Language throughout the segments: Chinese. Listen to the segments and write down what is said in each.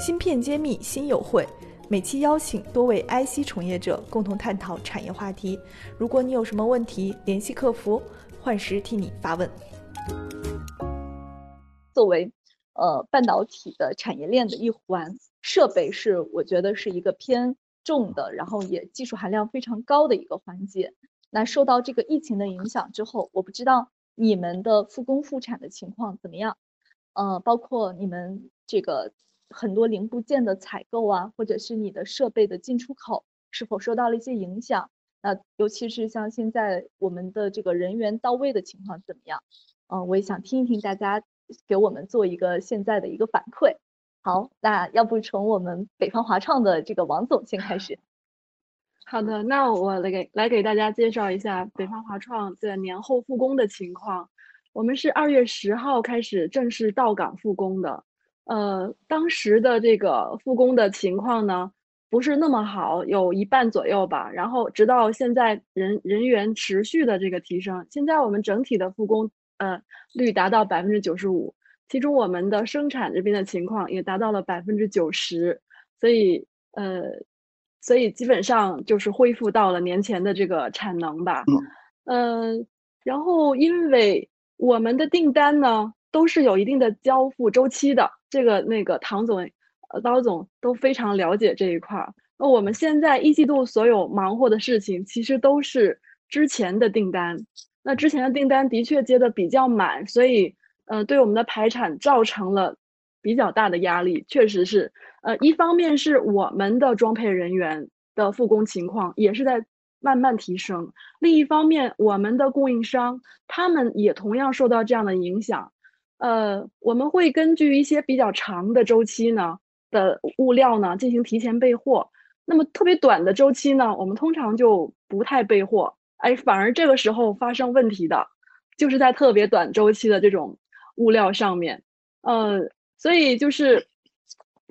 芯片揭秘新友会，每期邀请多位 IC 从业者共同探讨产业话题。如果你有什么问题，联系客服，幻时替你发问。作为呃半导体的产业链的一环，设备是我觉得是一个偏重的，然后也技术含量非常高的一个环节。那受到这个疫情的影响之后，我不知道你们的复工复产的情况怎么样？呃，包括你们这个很多零部件的采购啊，或者是你的设备的进出口是否受到了一些影响？那尤其是像现在我们的这个人员到位的情况怎么样？嗯，我也想听一听大家给我们做一个现在的一个反馈。好，那要不从我们北方华创的这个王总先开始。好的，那我来给来给大家介绍一下北方华创的年后复工的情况。我们是二月十号开始正式到岗复工的，呃，当时的这个复工的情况呢，不是那么好，有一半左右吧。然后直到现在人人员持续的这个提升，现在我们整体的复工呃率达到百分之九十五，其中我们的生产这边的情况也达到了百分之九十，所以呃，所以基本上就是恢复到了年前的这个产能吧。嗯，然后因为。我们的订单呢，都是有一定的交付周期的。这个那个唐总、呃刀总都非常了解这一块儿。那我们现在一季度所有忙活的事情，其实都是之前的订单。那之前的订单的确接的比较满，所以，呃，对我们的排产造成了比较大的压力。确实是，呃，一方面是我们的装配人员的复工情况也是在。慢慢提升。另一方面，我们的供应商他们也同样受到这样的影响。呃，我们会根据一些比较长的周期呢的物料呢进行提前备货。那么特别短的周期呢，我们通常就不太备货。哎，反而这个时候发生问题的，就是在特别短周期的这种物料上面。呃，所以就是。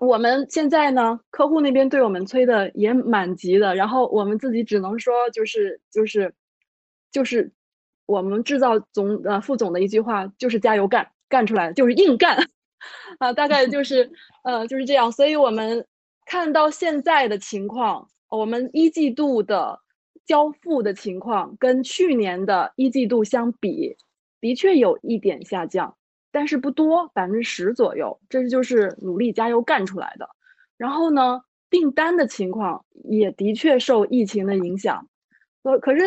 我们现在呢，客户那边对我们催的也蛮急的，然后我们自己只能说就是就是就是我们制造总呃副总的一句话就是加油干干出来就是硬干啊，大概就是呃就是这样。所以我们看到现在的情况，我们一季度的交付的情况跟去年的一季度相比，的确有一点下降。但是不多，百分之十左右，这就是努力加油干出来的。然后呢，订单的情况也的确受疫情的影响。呃，可是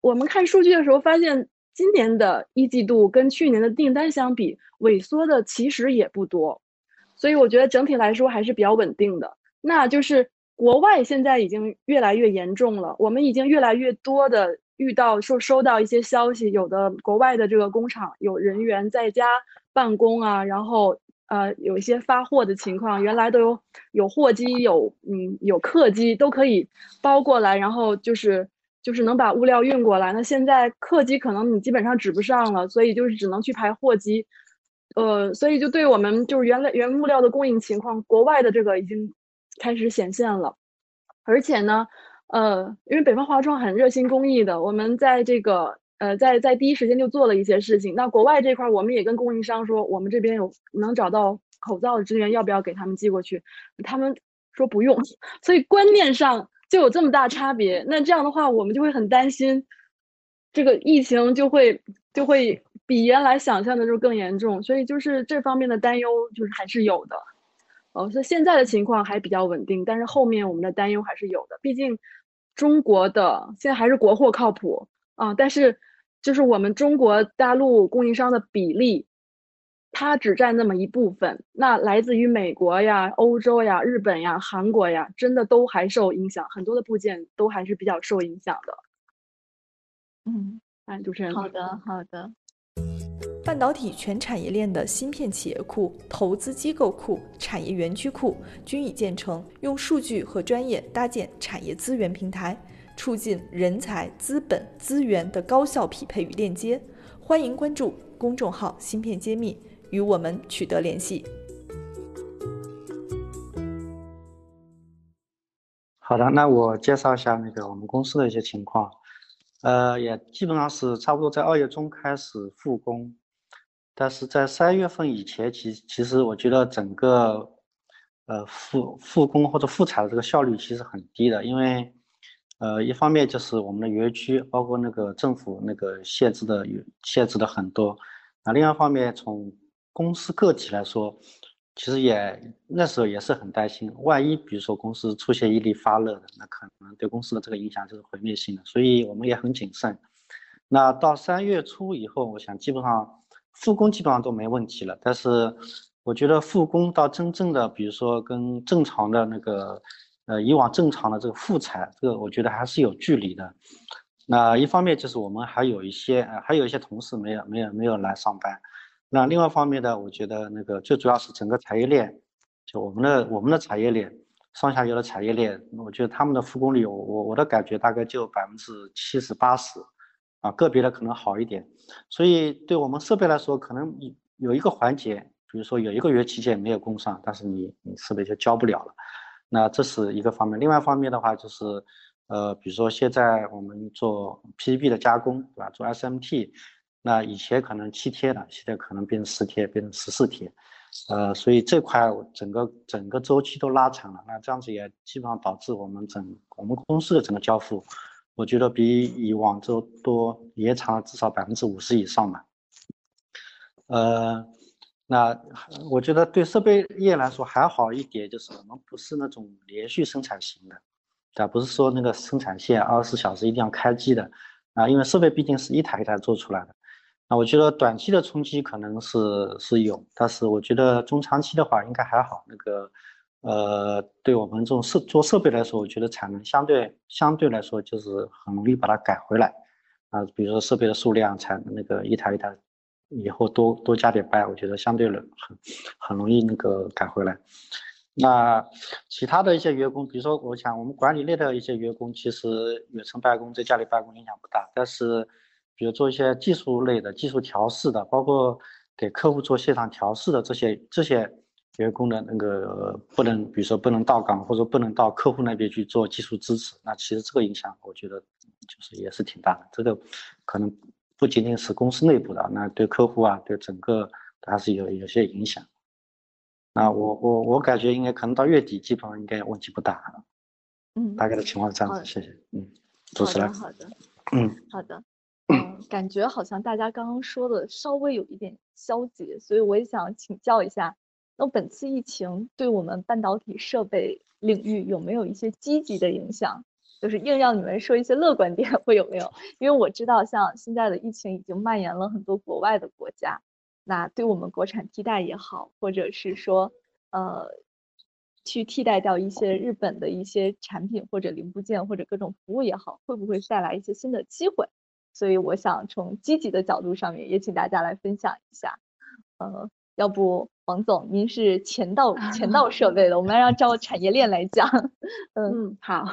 我们看数据的时候发现，今年的一季度跟去年的订单相比，萎缩的其实也不多。所以我觉得整体来说还是比较稳定的。那就是国外现在已经越来越严重了，我们已经越来越多的遇到说收到一些消息，有的国外的这个工厂有人员在家。办公啊，然后呃有一些发货的情况，原来都有有货机有嗯有客机都可以包过来，然后就是就是能把物料运过来。那现在客机可能你基本上指不上了，所以就是只能去排货机，呃，所以就对我们就是原来原物料的供应情况，国外的这个已经开始显现了，而且呢，呃，因为北方华创很热心公益的，我们在这个。呃，在在第一时间就做了一些事情。那国外这块，我们也跟供应商说，我们这边有能找到口罩的资源，要不要给他们寄过去？他们说不用。所以观念上就有这么大差别。那这样的话，我们就会很担心，这个疫情就会就会比原来想象的就更严重。所以就是这方面的担忧就是还是有的。哦，所以现在的情况还比较稳定，但是后面我们的担忧还是有的。毕竟中国的现在还是国货靠谱啊，但是。就是我们中国大陆供应商的比例，它只占那么一部分。那来自于美国呀、欧洲呀、日本呀、韩国呀，真的都还受影响，很多的部件都还是比较受影响的。嗯，哎，主持人，好的，好的。半导体全产业链的芯片企业库、投资机构库、产业园区库均已建成，用数据和专业搭建产业资源平台。促进人才、资本、资源的高效匹配与链接。欢迎关注公众号“芯片揭秘”，与我们取得联系。好的，那我介绍一下那个我们公司的一些情况。呃，也基本上是差不多在二月中开始复工，但是在三月份以前，其其实我觉得整个呃复复工或者复产的这个效率其实很低的，因为呃一方面就是我们的园区包括那个政府那个限制的限制的很多，那另外一方面从公司个体来说。其实也那时候也是很担心，万一比如说公司出现一例发热的，那可能对公司的这个影响就是毁灭性的，所以我们也很谨慎。那到三月初以后，我想基本上复工基本上都没问题了。但是我觉得复工到真正的，比如说跟正常的那个，呃，以往正常的这个复产，这个我觉得还是有距离的。那一方面就是我们还有一些，呃，还有一些同事没有没有没有来上班。那另外一方面呢，我觉得那个最主要是整个产业链，就我们的我们的产业链，上下游的产业链，我觉得他们的复工率，我我我的感觉大概就百分之七十八十，啊，个别的可能好一点。所以对我们设备来说，可能有有一个环节，比如说有一个月期间没有供上，但是你你设备就交不了了。那这是一个方面。另外一方面的话就是，呃，比如说现在我们做 PCB 的加工，对吧？做 SMT。那以前可能七天的，现在可能变成十天，变成十四天，呃，所以这块整个整个周期都拉长了。那这样子也基本上导致我们整我们公司的整个交付，我觉得比以往周多延长了至少百分之五十以上吧。呃，那我觉得对设备业来说还好一点，就是我们不是那种连续生产型的，对吧？不是说那个生产线二十四小时一定要开机的啊，因为设备毕竟是一台一台做出来的。那我觉得短期的冲击可能是是有，但是我觉得中长期的话应该还好。那个，呃，对我们这种设做设备来说，我觉得产能相对相对来说就是很容易把它改回来。啊，比如说设备的数量，产那个一台一台以后多多加点班，我觉得相对的很很容易那个改回来。那其他的一些员工，比如说我想我们管理类的一些员工，其实远程办公在家里办公影响不大，但是。比如做一些技术类的、技术调试的，包括给客户做现场调试的这些这些员工的那个不能，比如说不能到岗或者不能到客户那边去做技术支持，那其实这个影响我觉得就是也是挺大的。这个可能不仅仅是公司内部的，那对客户啊，对整个还是有有些影响。那我我我感觉应该可能到月底基本上应该问题不大。嗯，大概的情况是这样子。谢谢。嗯，主持人。好的。嗯，好的。感觉好像大家刚刚说的稍微有一点消极，所以我也想请教一下，那本次疫情对我们半导体设备领域有没有一些积极的影响？就是硬要你们说一些乐观点，会有没有？因为我知道，像现在的疫情已经蔓延了很多国外的国家，那对我们国产替代也好，或者是说，呃，去替代掉一些日本的一些产品或者零部件或者各种服务也好，会不会带来一些新的机会？所以我想从积极的角度上面，也请大家来分享一下。呃，要不王总，您是前道前道设备的，我们要照产业链来讲。嗯，好，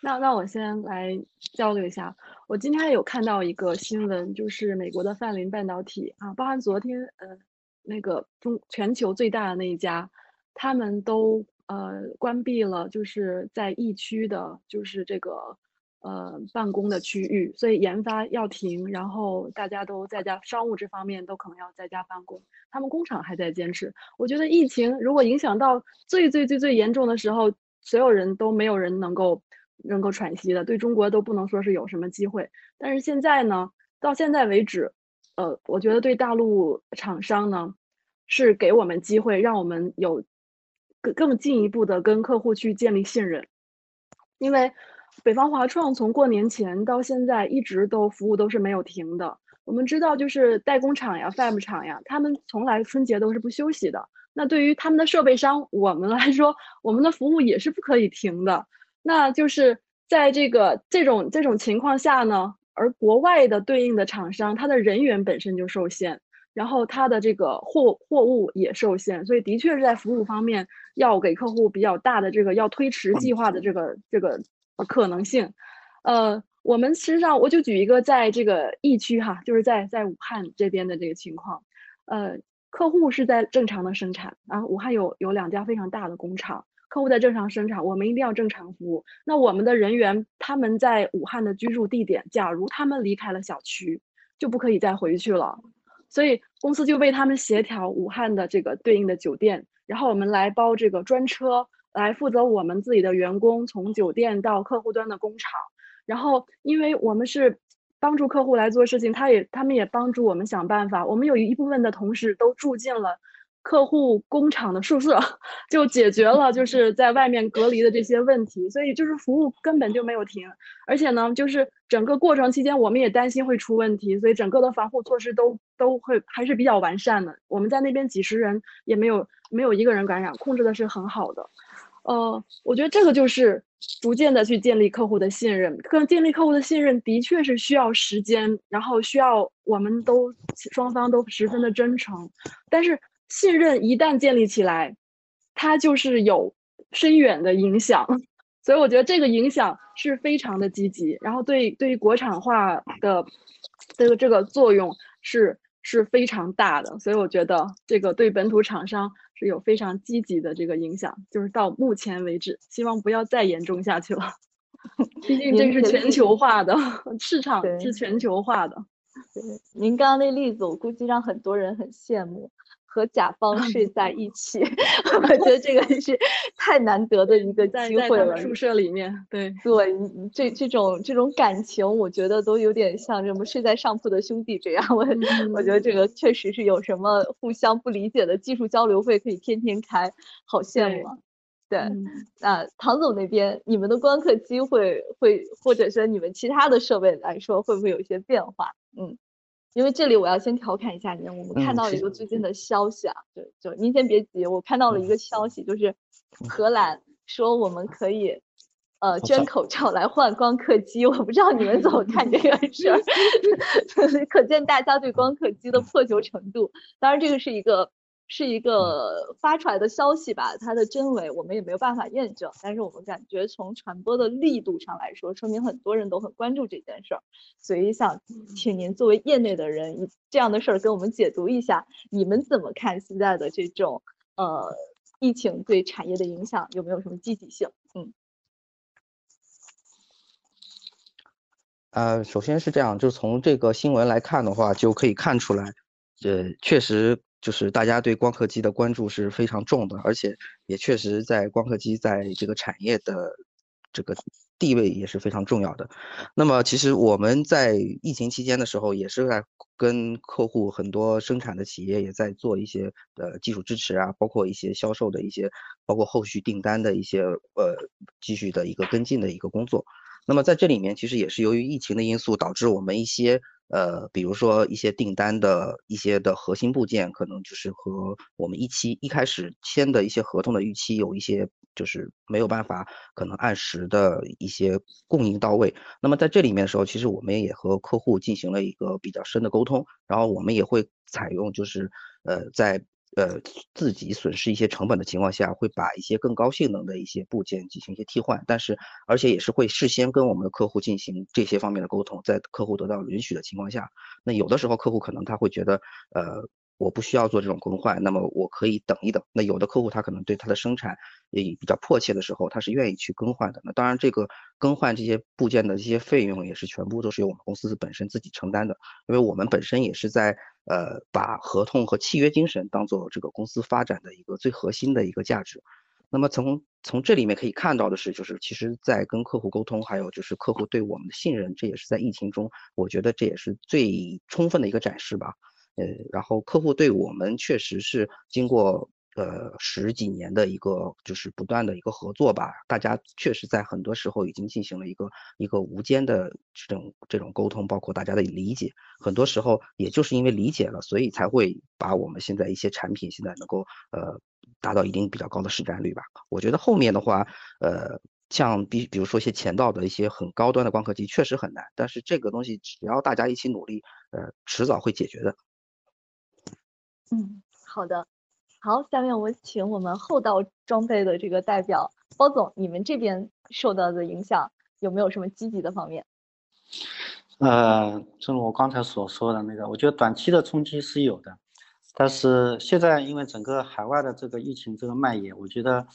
那那我先来交流一下。我今天有看到一个新闻，就是美国的范林半导体啊，包含昨天呃那个中全球最大的那一家，他们都呃关闭了，就是在疫区的，就是这个。呃，办公的区域，所以研发要停，然后大家都在家，商务这方面都可能要在家办公。他们工厂还在坚持。我觉得疫情如果影响到最最最最严重的时候，所有人都没有人能够能够喘息的，对中国都不能说是有什么机会。但是现在呢，到现在为止，呃，我觉得对大陆厂商呢，是给我们机会，让我们有更更进一步的跟客户去建立信任，因为。北方华创从过年前到现在一直都服务都是没有停的。我们知道，就是代工厂呀、FAM 厂呀，他们从来春节都是不休息的。那对于他们的设备商，我们来说，我们的服务也是不可以停的。那就是在这个这种这种情况下呢，而国外的对应的厂商，他的人员本身就受限，然后他的这个货货物也受限，所以的确是在服务方面要给客户比较大的这个要推迟计划的这个这个。可能性，呃，我们实际上我就举一个在这个疫区哈，就是在在武汉这边的这个情况，呃，客户是在正常的生产啊，武汉有有两家非常大的工厂，客户在正常生产，我们一定要正常服务。那我们的人员他们在武汉的居住地点，假如他们离开了小区，就不可以再回去了。所以公司就为他们协调武汉的这个对应的酒店，然后我们来包这个专车，来负责我们自己的员工从酒店到客户端的工厂。然后，因为我们是帮助客户来做事情，他也他们也帮助我们想办法。我们有一部分的同事都住进了。客户工厂的宿舍 就解决了，就是在外面隔离的这些问题，所以就是服务根本就没有停，而且呢，就是整个过程期间我们也担心会出问题，所以整个的防护措施都都会还是比较完善的。我们在那边几十人也没有没有一个人感染，控制的是很好的。呃，我觉得这个就是逐渐的去建立客户的信任，跟建立客户的信任的确是需要时间，然后需要我们都双方都十分的真诚，但是。信任一旦建立起来，它就是有深远的影响，所以我觉得这个影响是非常的积极，然后对对于国产化的这个这个作用是是非常大的，所以我觉得这个对本土厂商是有非常积极的这个影响，就是到目前为止，希望不要再严重下去了，毕竟这是全球化的市 场，是全球化的。对，您刚刚那例子，我估计让很多人很羡慕。和甲方 睡在一起，我觉得这个是太难得的一个机会了。宿舍里面，对对，这这种这种感情，我觉得都有点像什么睡在上铺的兄弟这样。我我觉得这个确实是有什么互相不理解的技术交流会可以天天开，好羡慕。啊。对，那唐总那边，你们的观客机会会，或者说你们其他的设备来说，会不会有一些变化？嗯。因为这里我要先调侃一下您，我们看到了一个最近的消息啊，就就您先别急，我看到了一个消息，就是荷兰说我们可以呃捐口罩来换光刻机，我不知道你们怎么看这个事儿，可见大家对光刻机的破旧程度。当然这个是一个。是一个发出来的消息吧，它的真伪我们也没有办法验证，但是我们感觉从传播的力度上来说，说明很多人都很关注这件事儿，所以想请您作为业内的人，这样的事儿给我们解读一下，你们怎么看现在的这种呃疫情对产业的影响，有没有什么积极性？嗯，呃，首先是这样，就从这个新闻来看的话，就可以看出来，呃，确实。就是大家对光刻机的关注是非常重的，而且也确实在光刻机在这个产业的这个地位也是非常重要的。那么，其实我们在疫情期间的时候，也是在跟客户很多生产的企业也在做一些呃技术支持啊，包括一些销售的一些，包括后续订单的一些呃继续的一个跟进的一个工作。那么在这里面，其实也是由于疫情的因素，导致我们一些。呃，比如说一些订单的一些的核心部件，可能就是和我们一期一开始签的一些合同的预期有一些，就是没有办法可能按时的一些供应到位。那么在这里面的时候，其实我们也和客户进行了一个比较深的沟通，然后我们也会采用就是呃在。呃，自己损失一些成本的情况下，会把一些更高性能的一些部件进行一些替换，但是而且也是会事先跟我们的客户进行这些方面的沟通，在客户得到允许的情况下，那有的时候客户可能他会觉得，呃。我不需要做这种更换，那么我可以等一等。那有的客户他可能对他的生产也比较迫切的时候，他是愿意去更换的。那当然，这个更换这些部件的这些费用也是全部都是由我们公司本身自己承担的，因为我们本身也是在呃把合同和契约精神当做这个公司发展的一个最核心的一个价值。那么从从这里面可以看到的是，就是其实在跟客户沟通，还有就是客户对我们的信任，这也是在疫情中，我觉得这也是最充分的一个展示吧。呃，然后客户对我们确实是经过呃十几年的一个就是不断的一个合作吧，大家确实在很多时候已经进行了一个一个无间的这种这种沟通，包括大家的理解，很多时候也就是因为理解了，所以才会把我们现在一些产品现在能够呃达到一定比较高的市占率吧。我觉得后面的话，呃，像比比如说一些前道的一些很高端的光刻机确实很难，但是这个东西只要大家一起努力，呃，迟早会解决的。嗯，好的，好，下面我请我们后道装备的这个代表包总，你们这边受到的影响有没有什么积极的方面？呃，正如我刚才所说的那个，我觉得短期的冲击是有的，但是现在因为整个海外的这个疫情这个蔓延，我觉得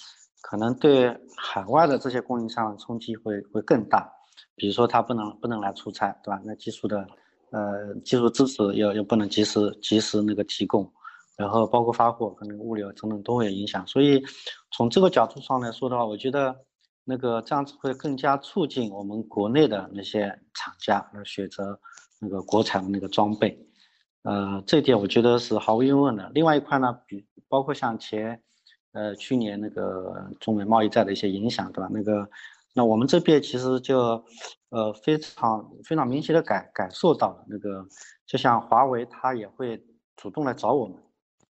可能对海外的这些供应商冲击会会更大，比如说他不能不能来出差，对吧？那技术的呃，技术支持又又不能及时及时那个提供，然后包括发货可能物流等等都会有影响。所以从这个角度上来说的话，我觉得那个这样子会更加促进我们国内的那些厂家来选择那个国产的那个装备。呃，这点我觉得是毫无疑问的。另外一块呢，比包括像前呃去年那个中美贸易战的一些影响，对吧？那个。那我们这边其实就，呃，非常非常明显的感感受到了那个，就像华为，它也会主动来找我们，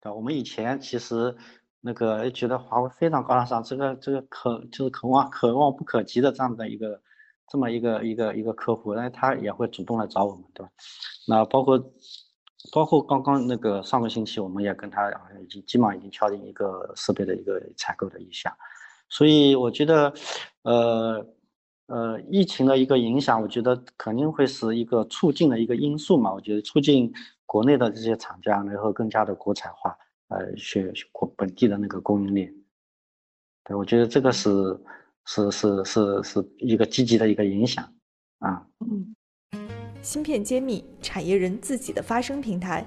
对？我们以前其实那个觉得华为非常高大上，这个这个可就是可望可望不可及的这样的一个这么一个一个一个客户，那他也会主动来找我们，对吧？那包括包括刚刚那个上个星期，我们也跟他已经基本上已经敲定一个设备的一个采购的意向。所以我觉得，呃，呃，疫情的一个影响，我觉得肯定会是一个促进的一个因素嘛。我觉得促进国内的这些厂家，然后更加的国产化，呃，选国本地的那个供应链。对，我觉得这个是是是是是一个积极的一个影响啊。嗯，芯片揭秘，产业人自己的发声平台，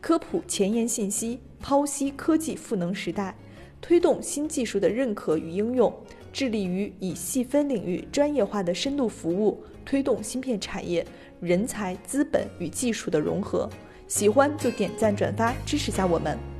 科普前沿信息，剖析科技赋能时代。推动新技术的认可与应用，致力于以细分领域专业化的深度服务，推动芯片产业人才、资本与技术的融合。喜欢就点赞转发支持下我们。